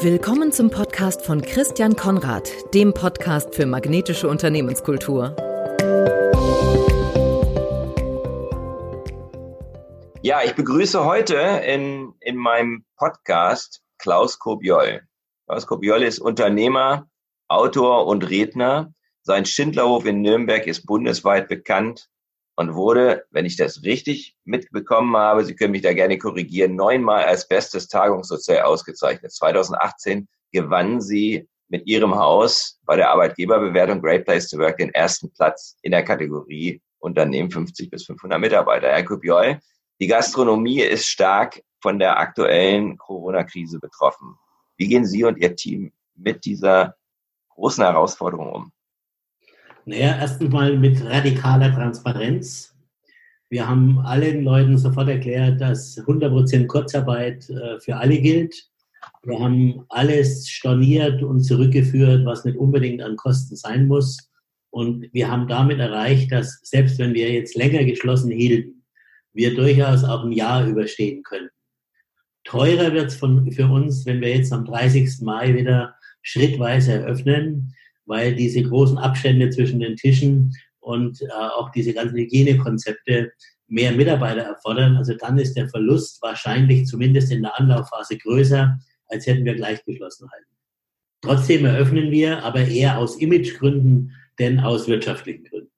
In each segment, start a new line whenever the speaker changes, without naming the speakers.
Willkommen zum Podcast von Christian Konrad, dem Podcast für magnetische Unternehmenskultur.
Ja, ich begrüße heute in, in meinem Podcast Klaus Kobiol. Klaus Kobiol ist Unternehmer, Autor und Redner. Sein Schindlerhof in Nürnberg ist bundesweit bekannt und wurde, wenn ich das richtig mitbekommen habe, Sie können mich da gerne korrigieren, neunmal als bestes Tagungshotel ausgezeichnet. 2018 gewann sie mit ihrem Haus bei der Arbeitgeberbewertung Great Place to Work den ersten Platz in der Kategorie Unternehmen 50 bis 500 Mitarbeiter. Herr Kupiol, die Gastronomie ist stark von der aktuellen Corona-Krise betroffen. Wie gehen Sie und Ihr Team mit dieser großen Herausforderung um?
Naja, erstens mal mit radikaler Transparenz. Wir haben allen Leuten sofort erklärt, dass 100% Kurzarbeit äh, für alle gilt. Wir haben alles storniert und zurückgeführt, was nicht unbedingt an Kosten sein muss. Und wir haben damit erreicht, dass selbst wenn wir jetzt länger geschlossen hielten, wir durchaus auch ein Jahr überstehen können. Teurer wird es für uns, wenn wir jetzt am 30. Mai wieder schrittweise eröffnen weil diese großen Abstände zwischen den Tischen und äh, auch diese ganzen Hygienekonzepte mehr Mitarbeiter erfordern. Also dann ist der Verlust wahrscheinlich zumindest in der Anlaufphase größer, als hätten wir gleich geschlossen halten. Trotzdem eröffnen wir, aber eher aus Imagegründen denn aus wirtschaftlichen Gründen.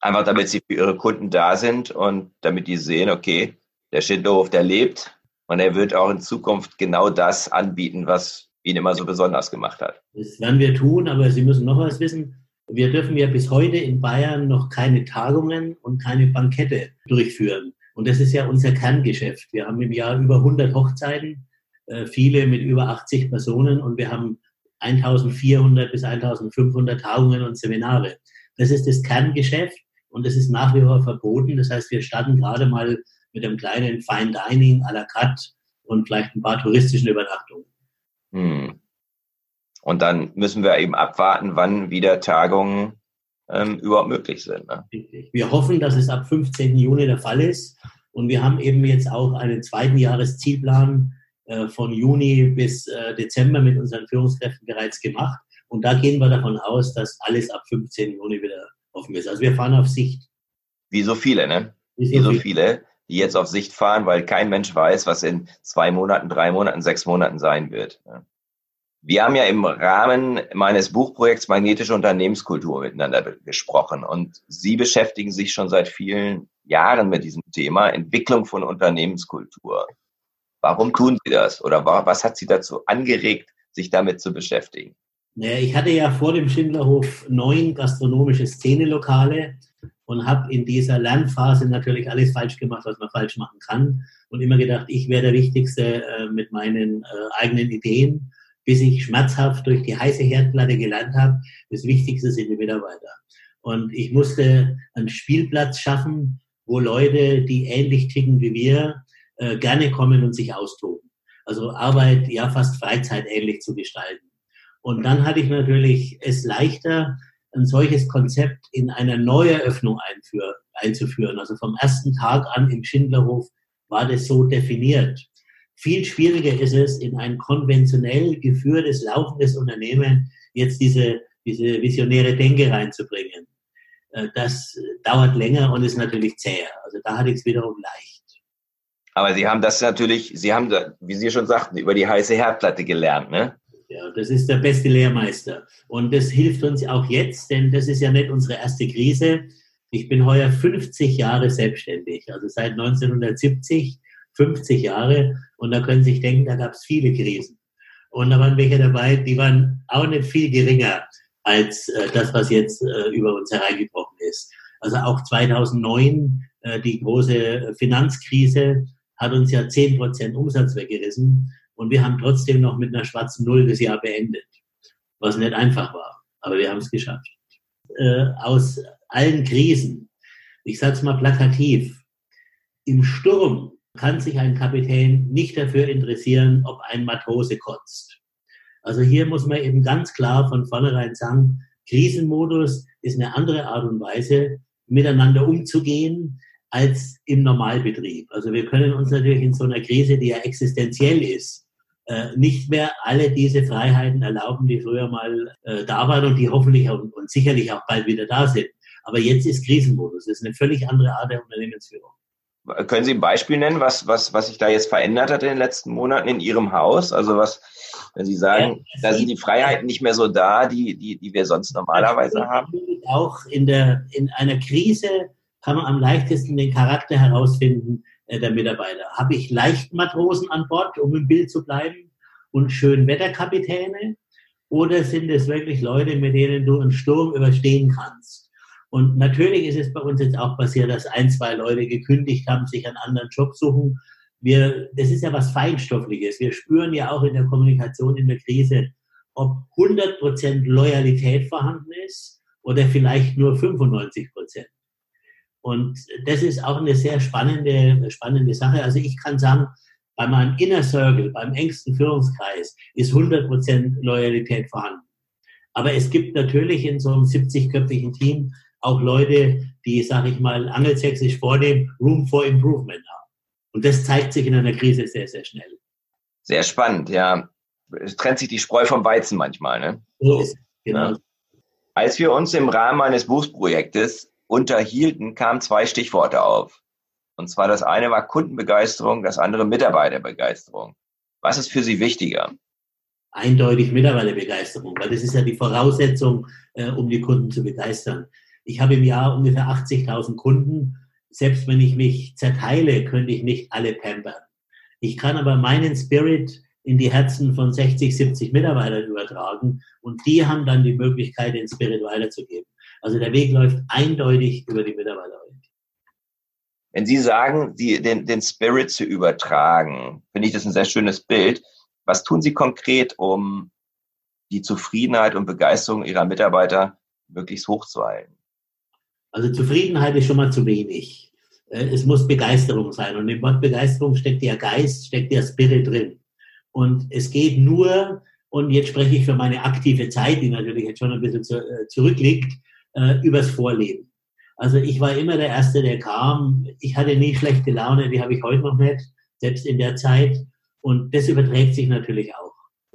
Einfach damit sie für ihre Kunden da sind und damit die sehen, okay, der Schindlerhof, der lebt und er wird auch in Zukunft genau das anbieten, was ihn immer so besonders gemacht hat.
Das werden wir tun, aber Sie müssen noch was wissen. Wir dürfen ja bis heute in Bayern noch keine Tagungen und keine Bankette durchführen. Und das ist ja unser Kerngeschäft. Wir haben im Jahr über 100 Hochzeiten, äh, viele mit über 80 Personen und wir haben 1400 bis 1500 Tagungen und Seminare. Das ist das Kerngeschäft und das ist nach wie vor verboten. Das heißt, wir starten gerade mal mit einem kleinen Fine Dining à la carte und vielleicht ein paar touristischen Übernachtungen. Hm.
Und dann müssen wir eben abwarten, wann wieder Tagungen ähm, überhaupt möglich sind. Ne?
Wir hoffen, dass es ab 15. Juni der Fall ist. Und wir haben eben jetzt auch einen zweiten Jahreszielplan äh, von Juni bis äh, Dezember mit unseren Führungskräften bereits gemacht. Und da gehen wir davon aus, dass alles ab 15. Juni wieder offen ist. Also wir fahren auf Sicht.
Wie so viele, ne? Wie so, Wie so viele, die jetzt auf Sicht fahren, weil kein Mensch weiß, was in zwei Monaten, drei Monaten, sechs Monaten sein wird. Wir haben ja im Rahmen meines Buchprojekts Magnetische Unternehmenskultur miteinander gesprochen und Sie beschäftigen sich schon seit vielen Jahren mit diesem Thema Entwicklung von Unternehmenskultur. Warum tun Sie das oder was hat Sie dazu angeregt, sich damit zu beschäftigen?
Ich hatte ja vor dem Schindlerhof neun gastronomische Szenelokale und habe in dieser Lernphase natürlich alles falsch gemacht, was man falsch machen kann und immer gedacht, ich wäre der Wichtigste äh, mit meinen äh, eigenen Ideen bis ich schmerzhaft durch die heiße Herdplatte gelernt habe, das Wichtigste sind die Mitarbeiter. Und ich musste einen Spielplatz schaffen, wo Leute, die ähnlich ticken wie wir, äh, gerne kommen und sich austoben. Also Arbeit ja fast freizeitähnlich zu gestalten. Und dann hatte ich natürlich es leichter, ein solches Konzept in einer Neueröffnung einzuführen. Also vom ersten Tag an im Schindlerhof war das so definiert. Viel schwieriger ist es, in ein konventionell geführtes, laufendes Unternehmen jetzt diese, diese visionäre Denke reinzubringen. Äh, das dauert länger und ist natürlich zäher. Also da hatte ich es wiederum leicht.
Aber Sie haben das natürlich, Sie haben, wie Sie schon sagten, über die heiße Herdplatte gelernt, ne?
Ja, das ist der beste Lehrmeister. Und das hilft uns auch jetzt, denn das ist ja nicht unsere erste Krise. Ich bin heuer 50 Jahre selbstständig, also seit 1970 50 Jahre. Und da können Sie sich denken, da gab es viele Krisen. Und da waren welche dabei, die waren auch nicht viel geringer als äh, das, was jetzt äh, über uns hereingebrochen ist. Also auch 2009, äh, die große Finanzkrise, hat uns ja 10 Prozent Umsatz weggerissen. Und wir haben trotzdem noch mit einer schwarzen Null das Jahr beendet. Was nicht einfach war. Aber wir haben es geschafft. Äh, aus allen Krisen, ich sage es mal plakativ, im Sturm kann sich ein Kapitän nicht dafür interessieren, ob ein Matrose kotzt. Also hier muss man eben ganz klar von vornherein sagen, Krisenmodus ist eine andere Art und Weise, miteinander umzugehen, als im Normalbetrieb. Also wir können uns natürlich in so einer Krise, die ja existenziell ist, äh, nicht mehr alle diese Freiheiten erlauben, die früher mal äh, da waren und die hoffentlich auch, und sicherlich auch bald wieder da sind. Aber jetzt ist Krisenmodus. Das ist eine völlig andere Art der Unternehmensführung.
Können Sie ein Beispiel nennen, was, was, was sich da jetzt verändert hat in den letzten Monaten in Ihrem Haus? Also was, wenn Sie sagen, ja, da sind die Freiheiten nicht mehr so da, die, die, die wir sonst normalerweise haben?
Auch in, der, in einer Krise kann man am leichtesten den Charakter herausfinden der Mitarbeiter. Habe ich Leichtmatrosen an Bord, um im Bild zu bleiben, und Schönwetterkapitäne? Oder sind es wirklich Leute, mit denen du einen Sturm überstehen kannst? Und natürlich ist es bei uns jetzt auch passiert, dass ein, zwei Leute gekündigt haben, sich einen anderen Job suchen. Wir, das ist ja was Feinstoffliches. Wir spüren ja auch in der Kommunikation in der Krise, ob 100 Prozent Loyalität vorhanden ist oder vielleicht nur 95 Prozent. Und das ist auch eine sehr spannende, spannende Sache. Also ich kann sagen, bei meinem Inner Circle, beim engsten Führungskreis ist 100 Prozent Loyalität vorhanden. Aber es gibt natürlich in so einem 70-köpfigen Team auch Leute, die, sage ich mal, angelsächsisch vor dem Room for Improvement haben. Und das zeigt sich in einer Krise sehr, sehr schnell.
Sehr spannend, ja. Es trennt sich die Spreu vom Weizen manchmal, ne?
So ist genau. Ja.
Als wir uns im Rahmen eines Buchprojektes unterhielten, kamen zwei Stichworte auf. Und zwar das eine war Kundenbegeisterung, das andere Mitarbeiterbegeisterung. Was ist für Sie wichtiger?
Eindeutig Mitarbeiterbegeisterung, weil das ist ja die Voraussetzung, äh, um die Kunden zu begeistern. Ich habe im Jahr ungefähr 80.000 Kunden. Selbst wenn ich mich zerteile, könnte ich nicht alle pampern. Ich kann aber meinen Spirit in die Herzen von 60, 70 Mitarbeitern übertragen und die haben dann die Möglichkeit, den Spirit weiterzugeben. Also der Weg läuft eindeutig über die Mitarbeiter.
Wenn Sie sagen, die, den, den Spirit zu übertragen, finde ich das ein sehr schönes Bild. Was tun Sie konkret, um die Zufriedenheit und Begeisterung Ihrer Mitarbeiter möglichst hochzuhalten?
Also Zufriedenheit ist schon mal zu wenig. Äh, es muss Begeisterung sein. Und im Wort Begeisterung steckt der Geist, steckt der Spirit drin. Und es geht nur, und jetzt spreche ich für meine aktive Zeit, die natürlich jetzt schon ein bisschen äh, zurückliegt, äh, übers Vorleben. Also ich war immer der Erste, der kam. Ich hatte nie schlechte Laune, die habe ich heute noch nicht, selbst in der Zeit. Und das überträgt sich natürlich auch.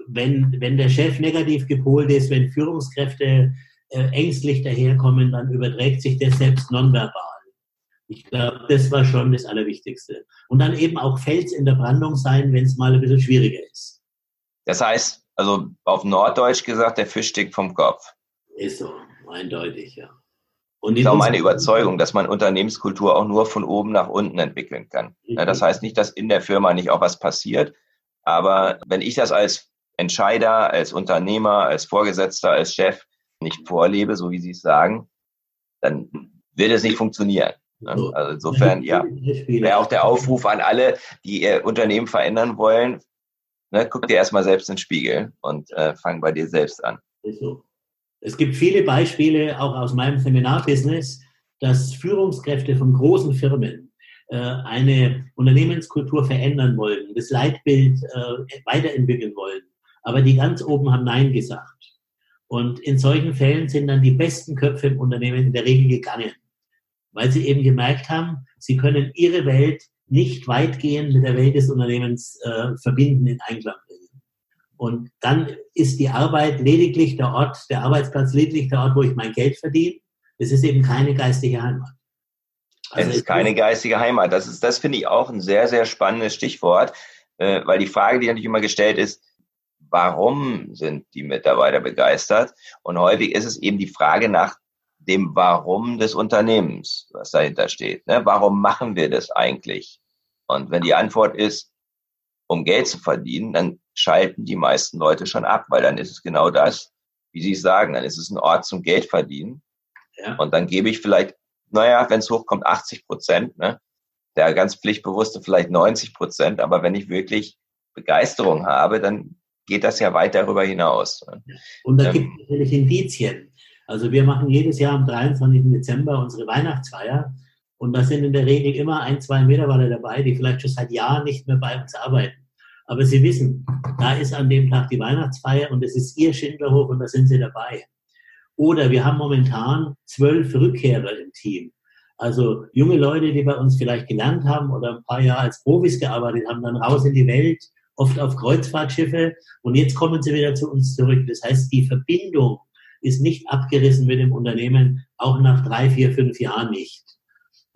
Wenn, wenn der Chef negativ gepolt ist, wenn Führungskräfte äh, ängstlich daherkommen, dann überträgt sich das selbst nonverbal. Ich glaube, das war schon das Allerwichtigste. Und dann eben auch Fels in der Brandung sein, wenn es mal ein bisschen schwieriger ist.
Das heißt, also auf Norddeutsch gesagt, der Fisch stickt vom Kopf.
Ist so, eindeutig, ja.
Und das ist auch meine Überzeugung, dass man Unternehmenskultur auch nur von oben nach unten entwickeln kann. Das heißt nicht, dass in der Firma nicht auch was passiert, aber wenn ich das als Entscheider, als Unternehmer, als Vorgesetzter, als Chef nicht vorlebe, so wie Sie es sagen, dann wird es nicht funktionieren. Ne? Also insofern, ja, wäre auch der Aufruf an alle, die ihr Unternehmen verändern wollen, ne, guck dir erstmal selbst in den Spiegel und äh, fang bei dir selbst an.
Es gibt viele Beispiele, auch aus meinem Seminarbusiness, dass Führungskräfte von großen Firmen äh, eine Unternehmenskultur verändern wollen, das Leitbild äh, weiterentwickeln wollen, aber die ganz oben haben Nein gesagt. Und in solchen Fällen sind dann die besten Köpfe im Unternehmen in der Regel gegangen, weil sie eben gemerkt haben, sie können ihre Welt nicht weitgehend mit der Welt des Unternehmens äh, verbinden, in Einklang. Und dann ist die Arbeit lediglich der Ort, der Arbeitsplatz lediglich der Ort, wo ich mein Geld verdiene. Es ist eben keine geistige Heimat.
Also es ist keine geistige Heimat. Das ist, das finde ich auch ein sehr, sehr spannendes Stichwort, äh, weil die Frage, die natürlich immer gestellt ist, warum sind die Mitarbeiter begeistert? Und häufig ist es eben die Frage nach dem Warum des Unternehmens, was dahinter steht. Ne? Warum machen wir das eigentlich? Und wenn die Antwort ist, um Geld zu verdienen, dann schalten die meisten Leute schon ab, weil dann ist es genau das, wie Sie sagen, dann ist es ein Ort zum Geld verdienen. Ja. Und dann gebe ich vielleicht, naja, wenn es hochkommt, 80 Prozent, ne? der ganz pflichtbewusste vielleicht 90 Prozent, aber wenn ich wirklich Begeisterung habe, dann geht das ja weit darüber hinaus.
Und da ähm, gibt es natürlich Indizien. Also wir machen jedes Jahr am 23. Dezember unsere Weihnachtsfeier und da sind in der Regel immer ein, zwei Mitarbeiter dabei, die vielleicht schon seit Jahren nicht mehr bei uns arbeiten. Aber sie wissen, da ist an dem Tag die Weihnachtsfeier und es ist ihr Schindlerhof und da sind sie dabei. Oder wir haben momentan zwölf Rückkehrer im Team. Also junge Leute, die bei uns vielleicht gelernt haben oder ein paar Jahre als Profis gearbeitet haben, dann raus in die Welt oft auf Kreuzfahrtschiffe und jetzt kommen sie wieder zu uns zurück. Das heißt, die Verbindung ist nicht abgerissen mit dem Unternehmen, auch nach drei, vier, fünf Jahren nicht.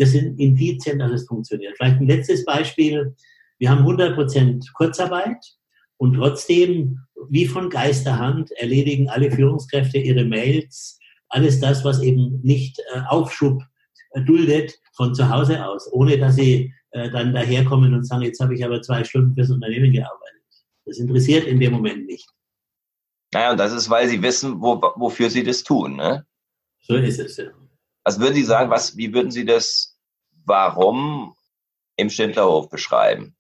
Das sind Indizien, dass es funktioniert. Vielleicht ein letztes Beispiel. Wir haben 100 Prozent Kurzarbeit und trotzdem, wie von Geisterhand, erledigen alle Führungskräfte ihre Mails, alles das, was eben nicht äh, Aufschub äh, duldet von zu Hause aus, ohne dass sie äh, dann daherkommen und sagen, jetzt habe ich aber zwei Stunden fürs Unternehmen gearbeitet. Das interessiert in dem Moment nicht.
Naja, und das ist, weil sie wissen, wo, wofür sie das tun. Ne?
So ist es, ja.
Was würden Sie sagen, was, wie würden Sie das Warum im Schindlerhof beschreiben?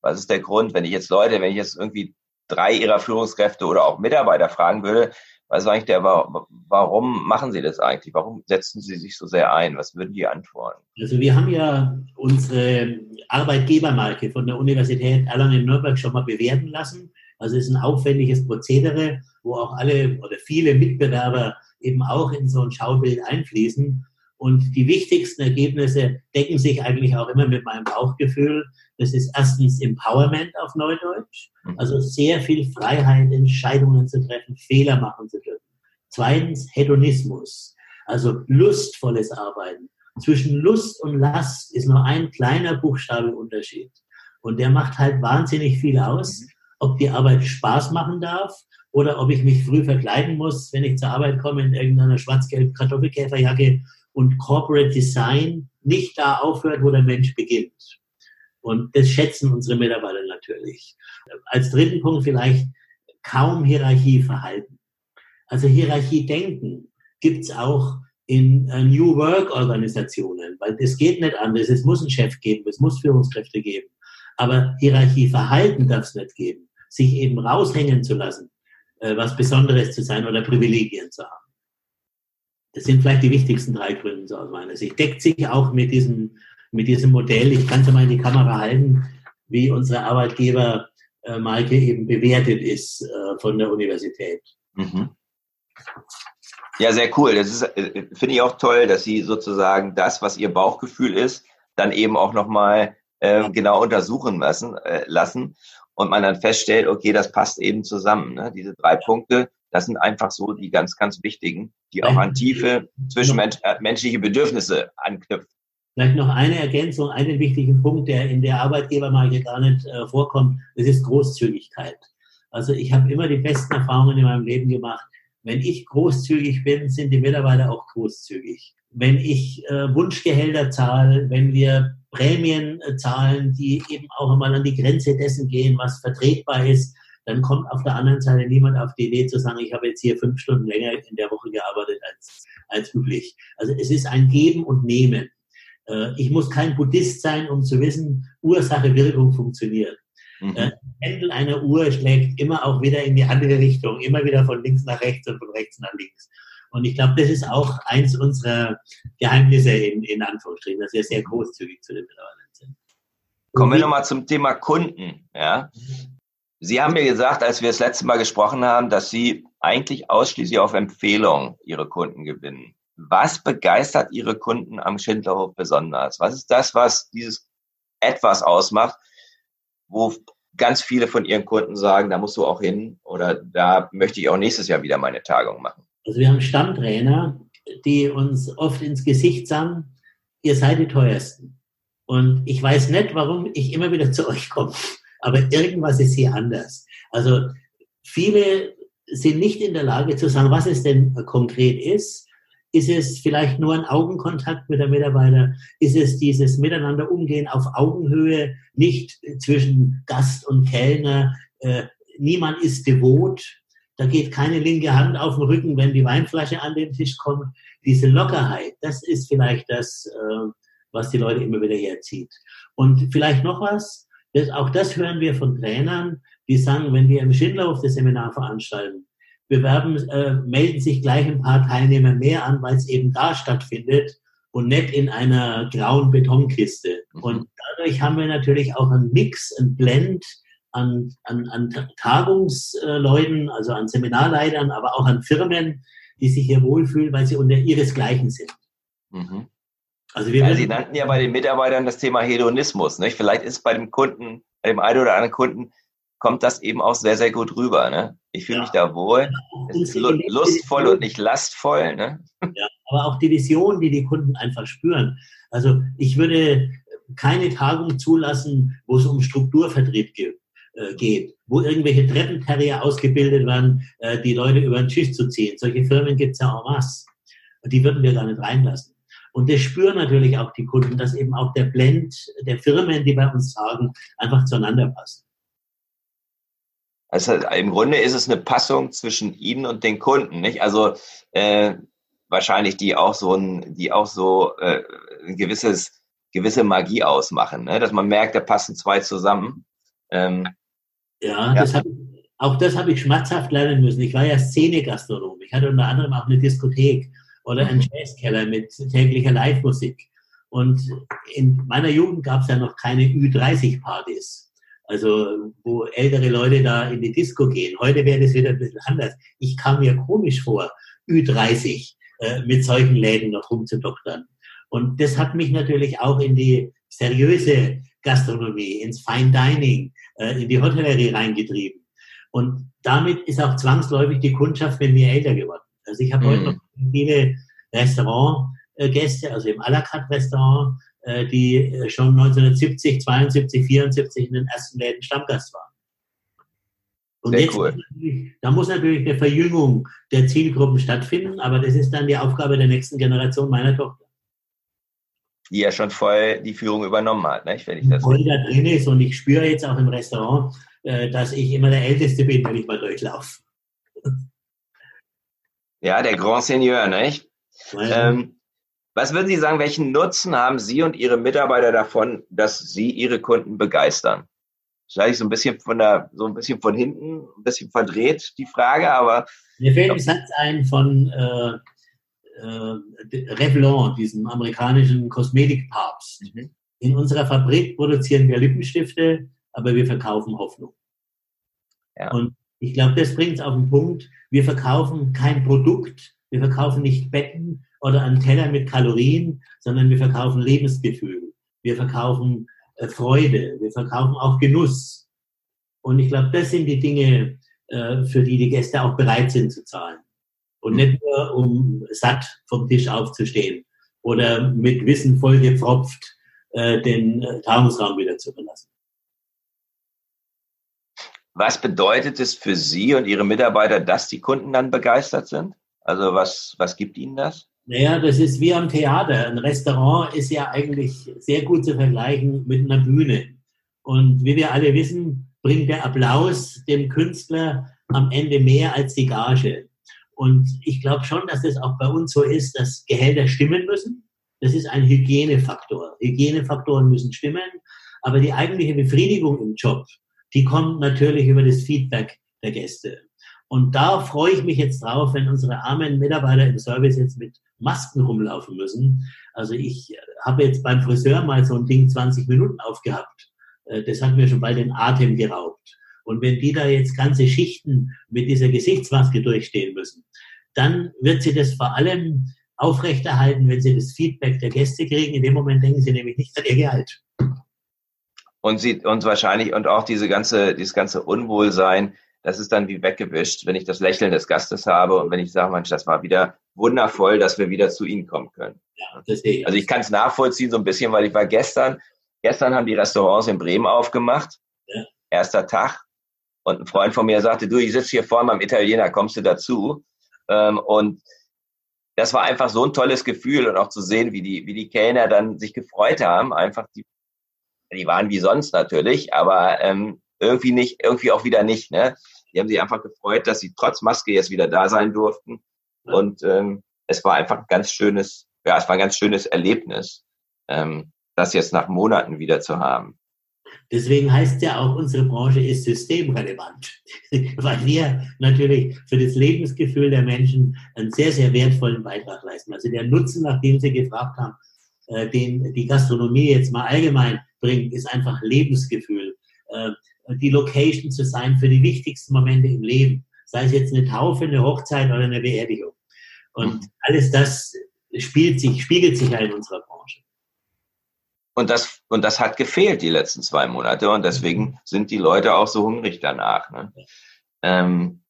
Was ist der Grund, wenn ich jetzt Leute, wenn ich jetzt irgendwie drei Ihrer Führungskräfte oder auch Mitarbeiter fragen würde, was ist eigentlich der, warum machen Sie das eigentlich? Warum setzen Sie sich so sehr ein? Was würden die antworten?
Also wir haben ja unsere Arbeitgebermarke von der Universität Erlangen-Nürnberg schon mal bewerten lassen. Also es ist ein aufwendiges Prozedere, wo auch alle oder viele Mitbewerber eben auch in so ein Schaubild einfließen. Und die wichtigsten Ergebnisse decken sich eigentlich auch immer mit meinem Bauchgefühl. Das ist erstens Empowerment auf Neudeutsch, mhm. also sehr viel Freiheit, Entscheidungen zu treffen, Fehler machen zu dürfen. Zweitens Hedonismus, also lustvolles Arbeiten. Zwischen Lust und Last ist nur ein kleiner Buchstabenunterschied. Und der macht halt wahnsinnig viel aus, mhm. ob die Arbeit Spaß machen darf oder ob ich mich früh verkleiden muss, wenn ich zur Arbeit komme in irgendeiner schwarz-gelben Kartoffelkäferjacke und Corporate Design nicht da aufhört, wo der Mensch beginnt. Und das schätzen unsere Mitarbeiter natürlich. Als dritten Punkt vielleicht kaum Hierarchieverhalten. Also Hierarchiedenken gibt's auch in äh, New Work Organisationen, weil es geht nicht anders. Es muss einen Chef geben, es muss Führungskräfte geben. Aber Hierarchieverhalten darf es nicht geben. Sich eben raushängen zu lassen, äh, was Besonderes zu sein oder Privilegien zu haben. Das sind vielleicht die wichtigsten drei Gründe so aus meiner Sicht. Deckt sich auch mit diesem, mit diesem Modell, ich kann es ja mal in die Kamera halten, wie unsere Arbeitgebermarke eben bewertet ist äh, von der Universität. Mhm.
Ja, sehr cool. Das ist, äh, finde ich auch toll, dass Sie sozusagen das, was Ihr Bauchgefühl ist, dann eben auch nochmal äh, genau untersuchen lassen, äh, lassen und man dann feststellt, okay, das passt eben zusammen. Ne? Diese drei Punkte, das sind einfach so die ganz, ganz wichtigen, die auch an tiefe zwischenmenschliche Bedürfnisse anknüpfen.
Vielleicht noch eine Ergänzung, einen wichtigen Punkt, der in der Arbeitgebermarke gar nicht äh, vorkommt, das ist Großzügigkeit. Also ich habe immer die besten Erfahrungen in meinem Leben gemacht. Wenn ich großzügig bin, sind die Mitarbeiter auch großzügig. Wenn ich äh, Wunschgehälter zahle, wenn wir Prämien äh, zahlen, die eben auch einmal an die Grenze dessen gehen, was vertretbar ist, dann kommt auf der anderen Seite niemand auf die Idee zu sagen, ich habe jetzt hier fünf Stunden länger in der Woche gearbeitet als, als üblich. Also es ist ein Geben und Nehmen. Äh, ich muss kein Buddhist sein, um zu wissen, Ursache, Wirkung funktioniert. Mhm. Äh, Pendel einer Uhr schlägt immer auch wieder in die andere Richtung, immer wieder von links nach rechts und von rechts nach links. Und ich glaube, das ist auch eins unserer Geheimnisse in, in Anführungsstrichen, dass wir sehr großzügig zu den Mitarbeitern sind.
Kommen wir nochmal zum Thema Kunden. Ja? Sie haben mir gesagt, als wir das letzte Mal gesprochen haben, dass Sie eigentlich ausschließlich auf Empfehlung Ihre Kunden gewinnen. Was begeistert Ihre Kunden am Schindlerhof besonders? Was ist das, was dieses etwas ausmacht, wo ganz viele von Ihren Kunden sagen, da musst du auch hin oder da möchte ich auch nächstes Jahr wieder meine Tagung machen?
Also wir haben Stammtrainer, die uns oft ins Gesicht sagen, ihr seid die teuersten. Und ich weiß nicht, warum ich immer wieder zu euch komme, aber irgendwas ist hier anders. Also viele sind nicht in der Lage zu sagen, was es denn konkret ist. Ist es vielleicht nur ein Augenkontakt mit der Mitarbeiter? Ist es dieses Miteinander umgehen auf Augenhöhe, nicht zwischen Gast und Kellner? Äh, niemand ist devot. Da geht keine linke Hand auf den Rücken, wenn die Weinflasche an den Tisch kommt. Diese Lockerheit, das ist vielleicht das, äh, was die Leute immer wieder herzieht. Und vielleicht noch was, das, auch das hören wir von Trainern, die sagen, wenn wir im Schindlerhof das Seminar veranstalten, bewerben, äh, melden sich gleich ein paar Teilnehmer mehr an, weil es eben da stattfindet und nicht in einer grauen Betonkiste. Mhm. Und dadurch haben wir natürlich auch einen Mix, einen Blend an, an, an Tagungsleuten, also an Seminarleitern, aber auch an Firmen, die sich hier wohlfühlen, weil sie unter ihresgleichen sind.
Mhm. Also wir ja, Sie nannten ja bei den Mitarbeitern das Thema Hedonismus. Nicht? Vielleicht ist bei dem Kunden, bei dem einen oder anderen Kunden kommt das eben auch sehr, sehr gut rüber. Ne? Ich fühle ja. mich da wohl. Es ist lustvoll und nicht lastvoll. Ne?
Ja, aber auch die Vision, die die Kunden einfach spüren. Also ich würde keine Tagung zulassen, wo es um Strukturvertrieb geht äh, geht, wo irgendwelche Treppenterrier ausgebildet werden, äh, die Leute über den Tisch zu ziehen. Solche Firmen gibt es ja en masse. Die würden wir gar nicht reinlassen. Und das spüren natürlich auch die Kunden, dass eben auch der Blend der Firmen, die bei uns sagen, einfach zueinander passen.
Also im Grunde ist es eine Passung zwischen Ihnen und den Kunden, nicht? Also äh, wahrscheinlich die auch so ein, die auch so äh, ein gewisses gewisse Magie ausmachen, ne? dass man merkt, da passen zwei zusammen. Ähm,
ja, ja. Das hab, auch das habe ich schmerzhaft lernen müssen. Ich war ja Szene-Gastronom. Ich hatte unter anderem auch eine Diskothek oder einen mhm. Jazzkeller mit täglicher Live-Musik. Und in meiner Jugend gab es ja noch keine Ü30-Partys. Also, wo ältere Leute da in die Disco gehen. Heute wäre das wieder ein bisschen anders. Ich kam mir komisch vor, Ü30 äh, mit solchen Läden noch rumzudoktern. Und das hat mich natürlich auch in die seriöse Gastronomie, ins Fine Dining, äh, in die Hotellerie reingetrieben. Und damit ist auch zwangsläufig die Kundschaft mit mir älter geworden. Also ich habe mhm. heute noch viele Restaurantgäste, also im à la carte Restaurant, äh, die äh, schon 1970, 72, 74 in den ersten Läden Stammgast waren. Und Sehr jetzt, cool. da muss natürlich eine Verjüngung der Zielgruppen stattfinden, aber das ist dann die Aufgabe der nächsten Generation meiner Tochter
die ja schon voll die Führung übernommen hat, nicht? wenn ich das
voll da drin ist und ich spüre jetzt auch im Restaurant, äh, dass ich immer der Älteste bin, wenn ich mal durchlaufe.
Ja, der Grand Seigneur, nicht? Ja. Ähm, was würden Sie sagen, welchen Nutzen haben Sie und Ihre Mitarbeiter davon, dass Sie Ihre Kunden begeistern? Vielleicht so ein bisschen von der, so ein bisschen von hinten, ein bisschen verdreht, die Frage, aber.
Mir fällt ein Satz ein von äh, äh, Revlon, diesem amerikanischen Kosmetikpapst. Mhm. In unserer Fabrik produzieren wir Lippenstifte, aber wir verkaufen Hoffnung. Ja. Und ich glaube, das bringt es auf den Punkt. Wir verkaufen kein Produkt, wir verkaufen nicht Betten oder einen Teller mit Kalorien, sondern wir verkaufen Lebensgefühl. Wir verkaufen äh, Freude, wir verkaufen auch Genuss. Und ich glaube, das sind die Dinge, äh, für die die Gäste auch bereit sind zu zahlen. Und nicht nur, um satt vom Tisch aufzustehen oder mit Wissen vollgepfropft äh, den äh, Tagungsraum wieder zu verlassen.
Was bedeutet es für Sie und Ihre Mitarbeiter, dass die Kunden dann begeistert sind? Also was, was gibt Ihnen das?
Naja, das ist wie am Theater. Ein Restaurant ist ja eigentlich sehr gut zu vergleichen mit einer Bühne. Und wie wir alle wissen, bringt der Applaus dem Künstler am Ende mehr als die Gage. Und ich glaube schon, dass das auch bei uns so ist, dass Gehälter stimmen müssen. Das ist ein Hygienefaktor. Hygienefaktoren müssen stimmen. Aber die eigentliche Befriedigung im Job, die kommt natürlich über das Feedback der Gäste. Und da freue ich mich jetzt drauf, wenn unsere armen Mitarbeiter im Service jetzt mit Masken rumlaufen müssen. Also ich habe jetzt beim Friseur mal so ein Ding 20 Minuten aufgehabt. Äh, das hat mir schon bald den Atem geraubt. Und wenn die da jetzt ganze Schichten mit dieser Gesichtsmaske durchstehen müssen, dann wird sie das vor allem aufrechterhalten, wenn sie das Feedback der Gäste kriegen. In dem Moment denken sie nämlich nicht an ihr Gehalt.
Und sie, und wahrscheinlich, und auch diese ganze, dieses ganze Unwohlsein, das ist dann wie weggewischt, wenn ich das Lächeln des Gastes habe und wenn ich sage, Mensch, das war wieder wundervoll, dass wir wieder zu Ihnen kommen können. Ja, ich. Also ich kann es nachvollziehen so ein bisschen, weil ich war gestern, gestern haben die Restaurants in Bremen aufgemacht. Ja. Erster Tag. Und ein Freund von mir sagte, du, ich sitze hier vorne beim Italiener, kommst du dazu? Ähm, und das war einfach so ein tolles Gefühl und auch zu sehen, wie die, wie die Kellner dann sich gefreut haben. Einfach die, die waren wie sonst natürlich, aber ähm, irgendwie nicht, irgendwie auch wieder nicht. Ne? Die haben sich einfach gefreut, dass sie trotz Maske jetzt wieder da sein durften. Und ähm, es war einfach ein ganz schönes, ja, es war ein ganz schönes Erlebnis, ähm, das jetzt nach Monaten wieder zu haben.
Deswegen heißt ja auch, unsere Branche ist systemrelevant, weil wir natürlich für das Lebensgefühl der Menschen einen sehr, sehr wertvollen Beitrag leisten. Also der Nutzen, nach dem Sie gefragt haben, äh, den die Gastronomie jetzt mal allgemein bringt, ist einfach Lebensgefühl. Äh, die Location zu sein für die wichtigsten Momente im Leben, sei es jetzt eine Taufe, eine Hochzeit oder eine Beerdigung. Und alles das spielt sich, spiegelt sich ja in unserer Branche.
und das, und das hat gefehlt die letzten zwei Monate und deswegen sind die Leute auch so hungrig danach. Ne? Ähm,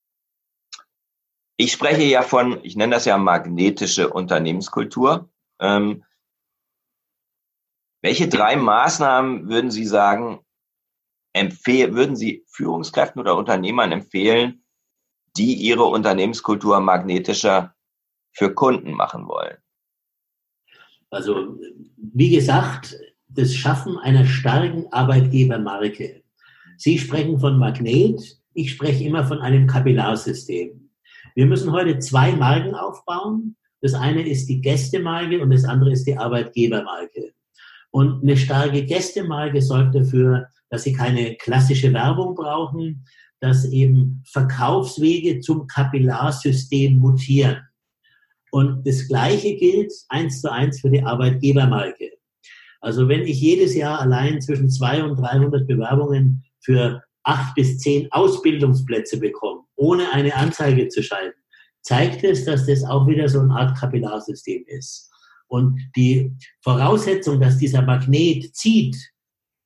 ich spreche ja von, ich nenne das ja magnetische Unternehmenskultur. Ähm, welche drei Maßnahmen würden Sie sagen, würden Sie Führungskräften oder Unternehmern empfehlen, die ihre Unternehmenskultur magnetischer für Kunden machen wollen?
Also, wie gesagt, das Schaffen einer starken Arbeitgebermarke. Sie sprechen von Magnet, ich spreche immer von einem Kapillarsystem. Wir müssen heute zwei Marken aufbauen. Das eine ist die Gästemarke und das andere ist die Arbeitgebermarke. Und eine starke Gästemarke sorgt dafür, dass sie keine klassische Werbung brauchen, dass eben Verkaufswege zum Kapillarsystem mutieren. Und das Gleiche gilt eins zu eins für die Arbeitgebermarke. Also wenn ich jedes Jahr allein zwischen 200 und 300 Bewerbungen für acht bis zehn Ausbildungsplätze bekomme, ohne eine Anzeige zu schalten, zeigt es, dass das auch wieder so eine Art Kapillarsystem ist. Und die Voraussetzung, dass dieser Magnet zieht,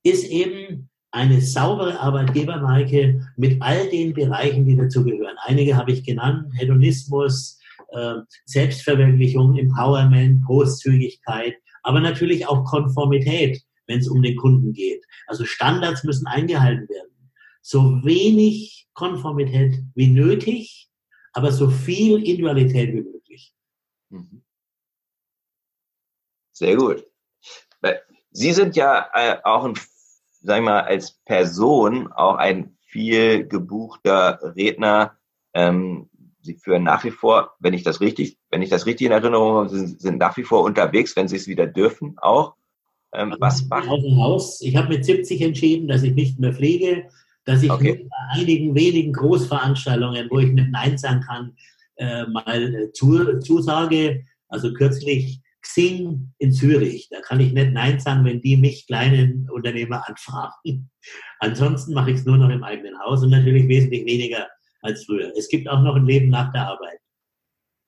ist eben eine saubere Arbeitgebermarke mit all den Bereichen, die dazugehören. Einige habe ich genannt, Hedonismus, äh, Selbstverwirklichung, Empowerment, Großzügigkeit, aber natürlich auch Konformität, wenn es um den Kunden geht. Also Standards müssen eingehalten werden. So wenig Konformität wie nötig, aber so viel Individualität wie möglich. Mhm.
Sehr gut. Sie sind ja äh, auch ein, sagen wir mal, als Person auch ein viel gebuchter Redner. Ähm, Sie führen nach wie vor, wenn ich das richtig, wenn ich das richtig in Erinnerung habe, sind, sind nach wie vor unterwegs, wenn Sie es wieder dürfen, auch.
Ähm, was macht? Haus. Ich habe mit 70 entschieden, dass ich nicht mehr pflege, dass ich okay. bei einigen wenigen Großveranstaltungen, wo ich nicht Nein sagen kann, äh, mal äh, zu, zusage. Also kürzlich Xing in Zürich. Da kann ich nicht Nein sagen, wenn die mich kleinen Unternehmer anfragen. Ansonsten mache ich es nur noch im eigenen Haus und natürlich wesentlich weniger als früher. Es gibt auch noch ein Leben nach der Arbeit.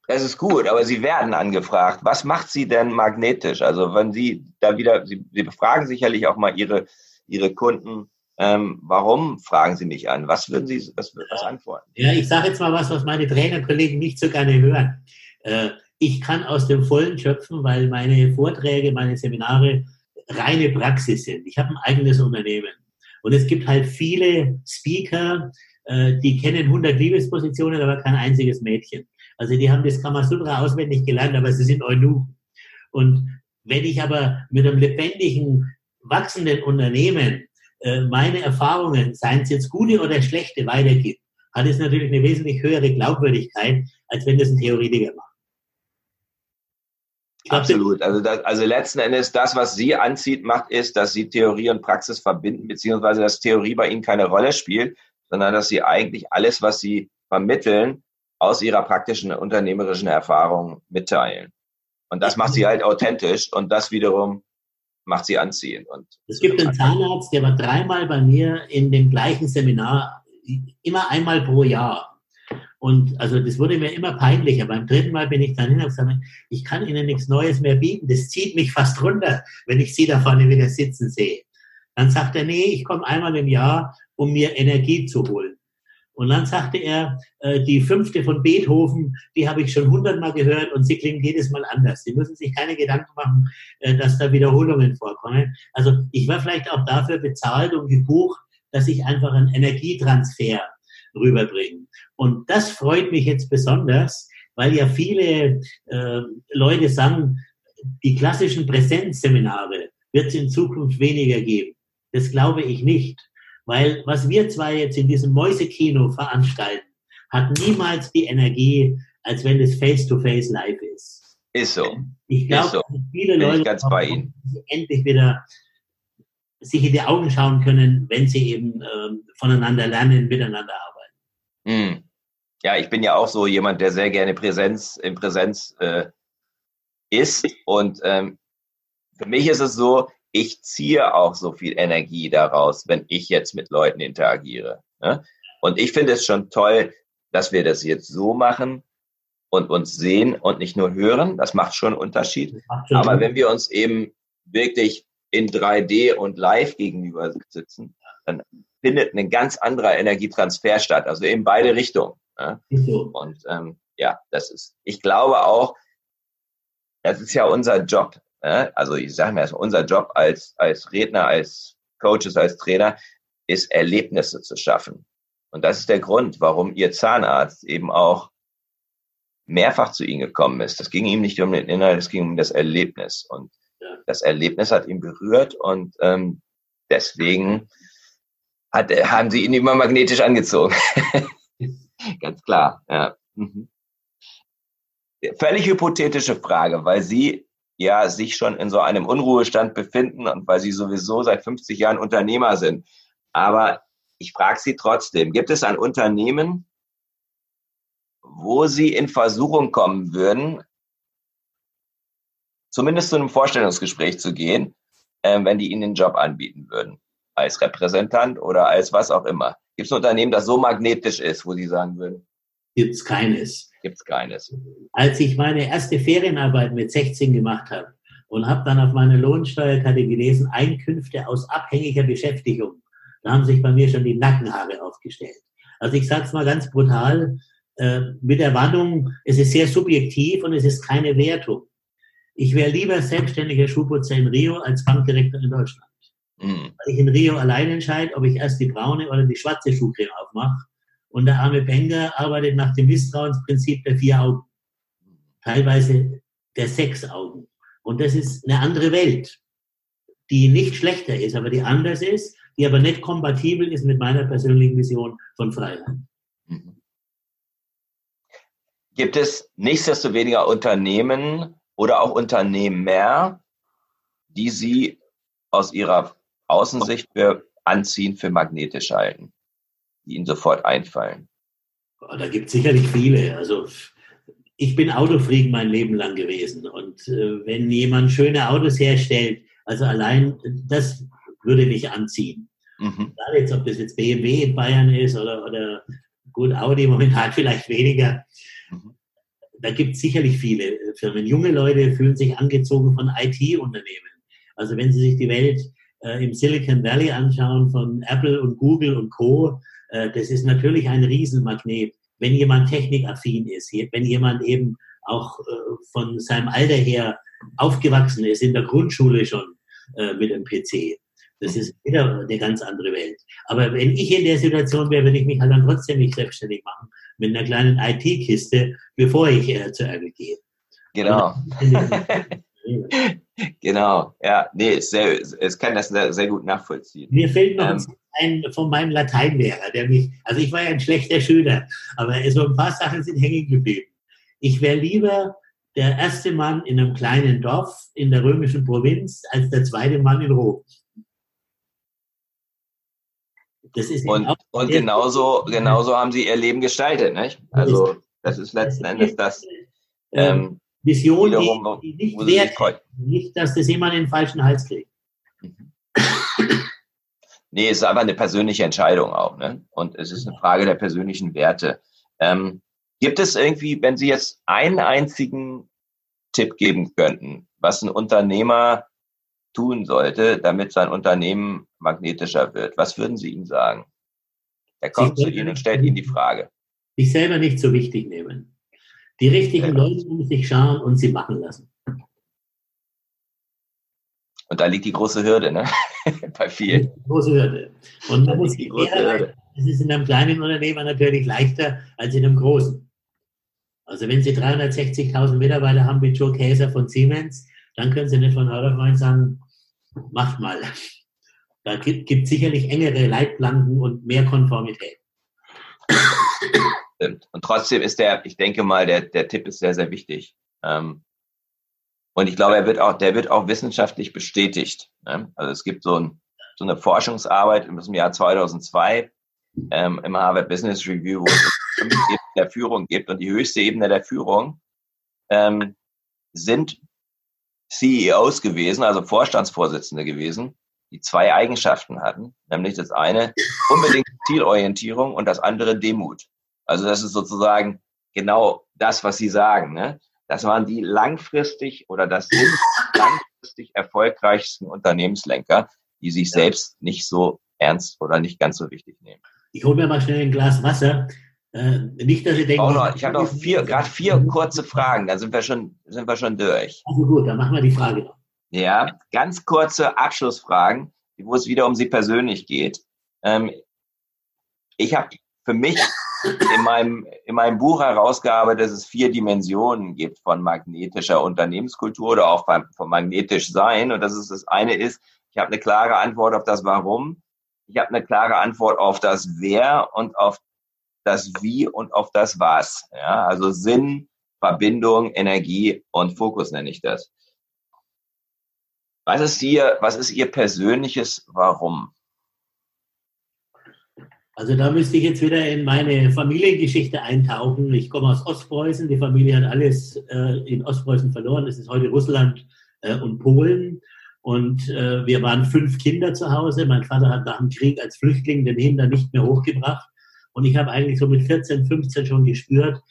Das ist gut, aber Sie werden angefragt. Was macht Sie denn magnetisch? Also wenn Sie da wieder, Sie, Sie befragen sicherlich auch mal Ihre, Ihre Kunden, ähm, warum fragen Sie mich an? Was würden Sie was, was antworten?
Ja, ich sage jetzt mal was, was meine Trainerkollegen nicht so gerne hören. Äh, ich kann aus dem Vollen schöpfen, weil meine Vorträge, meine Seminare reine Praxis sind. Ich habe ein eigenes Unternehmen. Und es gibt halt viele Speaker, äh, die kennen 100 Liebespositionen, aber kein einziges Mädchen. Also die haben das Kamasutra auswendig gelernt, aber sie sind Eunuchen. Und wenn ich aber mit einem lebendigen, wachsenden Unternehmen äh, meine Erfahrungen, seien es jetzt gute oder schlechte, weitergibt, hat es natürlich eine wesentlich höhere Glaubwürdigkeit, als wenn das ein Theoretiker macht.
Absolut. Also, das, also letzten Endes, das, was Sie anzieht, macht, ist, dass Sie Theorie und Praxis verbinden, beziehungsweise dass Theorie bei Ihnen keine Rolle spielt, sondern dass Sie eigentlich alles, was Sie vermitteln, aus Ihrer praktischen unternehmerischen Erfahrung mitteilen. Und das macht Sie halt authentisch und das wiederum macht Sie anziehen. Und
es gibt einen Zahnarzt, der war dreimal bei mir in dem gleichen Seminar, immer einmal pro Jahr. Und also das wurde mir immer peinlicher. Beim dritten Mal bin ich dann gesagt, ich kann Ihnen nichts Neues mehr bieten. Das zieht mich fast runter, wenn ich Sie da vorne wieder sitzen sehe. Dann sagt er, nee, ich komme einmal im Jahr, um mir Energie zu holen. Und dann sagte er, äh, die fünfte von Beethoven, die habe ich schon hundertmal gehört und sie klingt jedes Mal anders. Sie müssen sich keine Gedanken machen, äh, dass da Wiederholungen vorkommen. Also ich war vielleicht auch dafür bezahlt und gebucht, dass ich einfach einen Energietransfer rüberbringen. Und das freut mich jetzt besonders, weil ja viele äh, Leute sagen, die klassischen Präsenzseminare wird es in Zukunft weniger geben. Das glaube ich nicht. Weil was wir zwei jetzt in diesem Mäusekino veranstalten, hat niemals die Energie, als wenn es face-to-face live ist.
Ist so.
Ich glaube, so. viele Bin Leute
ganz bei Ihnen.
endlich wieder sich in die Augen schauen können, wenn sie eben äh, voneinander lernen, miteinander arbeiten.
Hm. Ja, ich bin ja auch so jemand, der sehr gerne Präsenz in Präsenz äh, ist. Und ähm, für mich ist es so, ich ziehe auch so viel Energie daraus, wenn ich jetzt mit Leuten interagiere. Ne? Und ich finde es schon toll, dass wir das jetzt so machen und uns sehen und nicht nur hören. Das macht schon einen Unterschied. Schon Aber wenn wir uns eben wirklich in 3D und live gegenüber sitzen, dann findet ein ganz anderer Energietransfer statt, also in beide Richtungen. Ja? Und ähm, ja, das ist, ich glaube auch, das ist ja unser Job. Ja? Also ich sage mal, unser Job als, als Redner, als Coaches, als Trainer, ist Erlebnisse zu schaffen. Und das ist der Grund, warum Ihr Zahnarzt eben auch mehrfach zu Ihnen gekommen ist. Das ging ihm nicht um den Inhalt, es ging um das Erlebnis. Und das Erlebnis hat ihn berührt und ähm, deswegen hat, haben Sie ihn immer magnetisch angezogen. Ganz klar, ja. Mhm. Völlig hypothetische Frage, weil Sie ja sich schon in so einem Unruhestand befinden und weil Sie sowieso seit 50 Jahren Unternehmer sind. Aber ich frage Sie trotzdem, gibt es ein Unternehmen, wo Sie in Versuchung kommen würden, zumindest zu einem Vorstellungsgespräch zu gehen, äh, wenn die Ihnen den Job anbieten würden, als Repräsentant oder als was auch immer? Gibt es ein Unternehmen, das so magnetisch ist, wo Sie sagen würden?
Gibt es keines.
Gibt es keines.
Als ich meine erste Ferienarbeit mit 16 gemacht habe und habe dann auf meine Lohnsteuerkarte gelesen, Einkünfte aus abhängiger Beschäftigung, da haben sich bei mir schon die Nackenhaare aufgestellt. Also ich sage es mal ganz brutal, äh, mit der Warnung, es ist sehr subjektiv und es ist keine Wertung. Ich wäre lieber selbstständiger Schuhputzer in Rio als Bankdirektor in Deutschland. Mhm. Weil ich in Rio allein entscheide, ob ich erst die braune oder die schwarze Schuhcreme aufmache. Und der arme Penger arbeitet nach dem Misstrauensprinzip der vier Augen. Teilweise der sechs Augen. Und das ist eine andere Welt, die nicht schlechter ist, aber die anders ist die aber nicht kompatibel ist mit meiner persönlichen Vision von Freiheit. Mhm.
Gibt es nichtsdestoweniger Unternehmen oder auch Unternehmer, die Sie aus Ihrer Außensicht für anziehen, für magnetisch halten, die Ihnen sofort einfallen?
Da gibt es sicherlich viele. Also ich bin Autofreak mein Leben lang gewesen. Und äh, wenn jemand schöne Autos herstellt, also allein das würde mich anziehen. Mhm. Egal jetzt, ob das jetzt BMW in Bayern ist oder, oder gut, Audi momentan vielleicht weniger. Mhm. Da gibt es sicherlich viele Firmen. Junge Leute fühlen sich angezogen von IT-Unternehmen. Also wenn Sie sich die Welt äh, im Silicon Valley anschauen von Apple und Google und Co., äh, das ist natürlich ein Riesenmagnet. Wenn jemand technikaffin ist, wenn jemand eben auch äh, von seinem Alter her aufgewachsen ist, in der Grundschule schon äh, mit dem PC, das ist wieder eine ganz andere Welt. Aber wenn ich in der Situation wäre, würde ich mich halt dann trotzdem nicht selbstständig machen mit einer kleinen IT-Kiste, bevor ich äh, zur Erde gehe.
Genau. Genau, ja, nee, sehr, es kann das sehr, sehr gut nachvollziehen.
Mir fehlt noch ähm, ein von meinem Lateinlehrer, der mich, also ich war ja ein schlechter Schüler, aber so ein paar Sachen sind hängen geblieben. Ich wäre lieber der erste Mann in einem kleinen Dorf in der römischen Provinz als der zweite Mann in Rom.
Das ist und, und genauso, genauso haben sie ihr Leben gestaltet. Nicht? Also das ist letzten Endes das.
Ähm, Vision, wiederum, die, die nicht wert, nicht, dass das jemand in den falschen Hals kriegt. Mhm.
Nee, es ist einfach eine persönliche Entscheidung auch. Ne? Und es ist eine Frage der persönlichen Werte. Ähm, gibt es irgendwie, wenn Sie jetzt einen einzigen Tipp geben könnten, was ein Unternehmer tun sollte, damit sein Unternehmen magnetischer wird? Was würden Sie ihm sagen? Er kommt zu Ihnen und stellt Ihnen die Frage.
Sich selber nicht so wichtig nehmen. Die richtigen ja. Leute um sich schauen und sie machen lassen.
Und da liegt die große Hürde, ne? Bei vielen.
Die große Hürde. Und man muss die große Hürde. Es ist in einem kleinen Unternehmer natürlich leichter als in einem großen. Also wenn Sie 360.000 Mitarbeiter haben wie Joe Käser von Siemens, dann können Sie nicht von morgen sagen, macht mal. Da gibt es sicherlich engere Leitplanken und mehr Konformität.
Und trotzdem ist der, ich denke mal, der, der Tipp ist sehr, sehr wichtig. Ähm, und ich glaube, er wird auch, der wird auch wissenschaftlich bestätigt. Ne? Also es gibt so, ein, so eine Forschungsarbeit im Jahr 2002 ähm, im Harvard Business Review, wo es fünf Ebenen der Führung gibt. Und die höchste Ebene der Führung ähm, sind CEOs gewesen, also Vorstandsvorsitzende gewesen, die zwei Eigenschaften hatten, nämlich das eine unbedingt Zielorientierung und das andere Demut. Also das ist sozusagen genau das, was Sie sagen. Ne? Das waren die langfristig oder das sind langfristig erfolgreichsten Unternehmenslenker, die sich ja. selbst nicht so ernst oder nicht ganz so wichtig nehmen.
Ich hole mir mal schnell ein Glas Wasser. Äh, nicht, dass Sie denken.
Noch, ich habe noch vier, gerade vier kurze Fragen, dann sind wir schon, sind wir schon durch.
Also gut, dann machen wir die Frage noch.
Ja, ganz kurze Abschlussfragen, wo es wieder um Sie persönlich geht. Ähm, ich habe für mich in meinem, in meinem Buch herausgearbeitet, dass es vier Dimensionen gibt von magnetischer Unternehmenskultur oder auch von, von magnetisch sein. Und dass es das eine ist, ich habe eine klare Antwort auf das Warum. Ich habe eine klare Antwort auf das Wer und auf das Wie und auf das Was. Ja, also Sinn, Verbindung, Energie und Fokus nenne ich das. Was ist Ihr, was ist Ihr persönliches Warum?
Also da müsste ich jetzt wieder in meine Familiengeschichte eintauchen. Ich komme aus Ostpreußen. Die Familie hat alles äh, in Ostpreußen verloren. Es ist heute Russland äh, und Polen. Und äh, wir waren fünf Kinder zu Hause. Mein Vater hat nach dem Krieg als Flüchtling den Hinder nicht mehr hochgebracht. Und ich habe eigentlich so mit 14, 15 schon gespürt,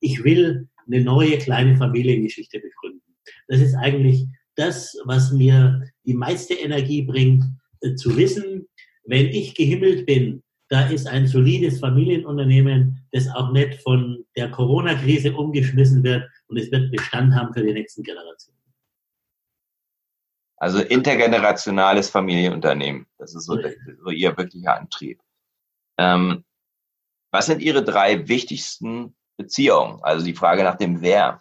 ich will eine neue kleine Familiengeschichte begründen. Das ist eigentlich das, was mir die meiste Energie bringt, äh, zu wissen, wenn ich gehimmelt bin, da ist ein solides Familienunternehmen, das auch nicht von der Corona-Krise umgeschmissen wird und es wird Bestand haben für die nächsten Generationen.
Also intergenerationales Familienunternehmen, das ist so, so Ihr wirklicher Antrieb. Ähm, was sind Ihre drei wichtigsten Beziehungen? Also die Frage nach dem Wer.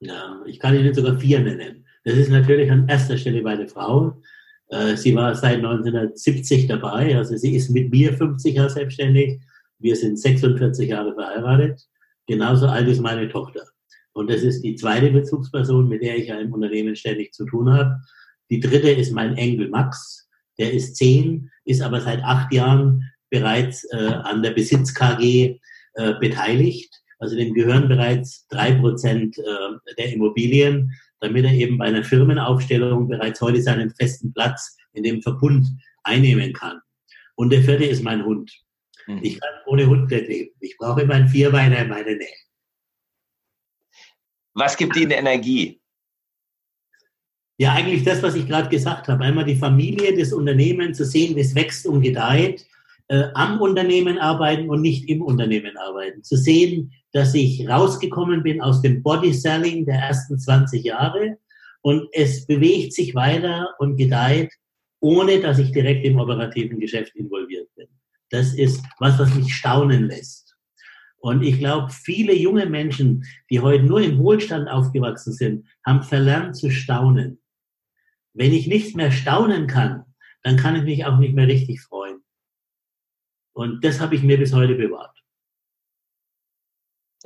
Ja, ich kann Ihnen sogar vier nennen. Das ist natürlich an erster Stelle meine Frau. Äh, sie war seit 1970 dabei, also sie ist mit mir 50 Jahre selbstständig. Wir sind 46 Jahre verheiratet, genauso alt ist meine Tochter. Und das ist die zweite Bezugsperson, mit der ich ja im Unternehmen ständig zu tun habe. Die dritte ist mein Enkel Max, der ist zehn, ist aber seit acht Jahren bereits äh, an der Besitz KG äh, beteiligt. Also dem gehören bereits drei Prozent äh, der Immobilien damit er eben bei einer Firmenaufstellung bereits heute seinen festen Platz in dem Verbund einnehmen kann. Und der vierte ist mein Hund. Mhm. Ich kann ohne Hund nicht leben. Ich brauche immer einen Vierbeiner in meiner Nähe.
Was gibt Ihnen Energie?
Ja, eigentlich das, was ich gerade gesagt habe. Einmal die Familie, das Unternehmen zu sehen, wie es wächst und gedeiht äh, am Unternehmen arbeiten und nicht im Unternehmen arbeiten. Zu sehen, dass ich rausgekommen bin aus dem Body Selling der ersten 20 Jahre und es bewegt sich weiter und gedeiht, ohne dass ich direkt im operativen Geschäft involviert bin. Das ist was, was mich staunen lässt. Und ich glaube, viele junge Menschen, die heute nur im Wohlstand aufgewachsen sind, haben verlernt zu staunen. Wenn ich nicht mehr staunen kann, dann kann ich mich auch nicht mehr richtig freuen. Und das habe ich mir bis heute bewahrt.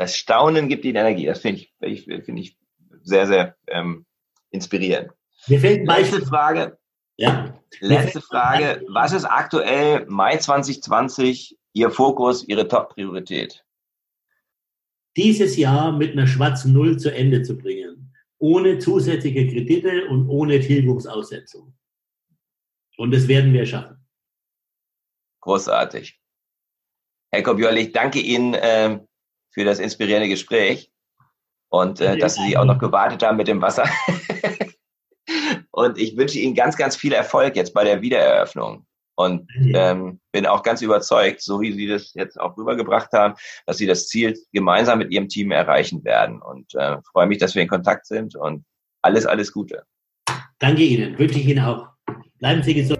Das Staunen gibt Ihnen Energie. Das finde ich, finde ich sehr, sehr ähm, inspirierend.
Mir fällt
Letzte Frage. Ja. Letzte Frage. Was ist aktuell Mai 2020 Ihr Fokus, Ihre Top-Priorität?
Dieses Jahr mit einer schwarzen Null zu Ende zu bringen. Ohne zusätzliche Kredite und ohne Tilgungsaussetzung. Und das werden wir schaffen.
Großartig. Herr Kobiol, ich danke Ihnen äh, für das inspirierende Gespräch und äh, dass Sie auch noch gewartet haben mit dem Wasser. und ich wünsche Ihnen ganz, ganz viel Erfolg jetzt bei der Wiedereröffnung. Und ähm, bin auch ganz überzeugt, so wie Sie das jetzt auch rübergebracht haben, dass Sie das Ziel gemeinsam mit Ihrem Team erreichen werden. Und äh, freue mich, dass wir in Kontakt sind und alles, alles Gute.
Danke Ihnen, wünsche ich Ihnen auch. Bleiben Sie gesund.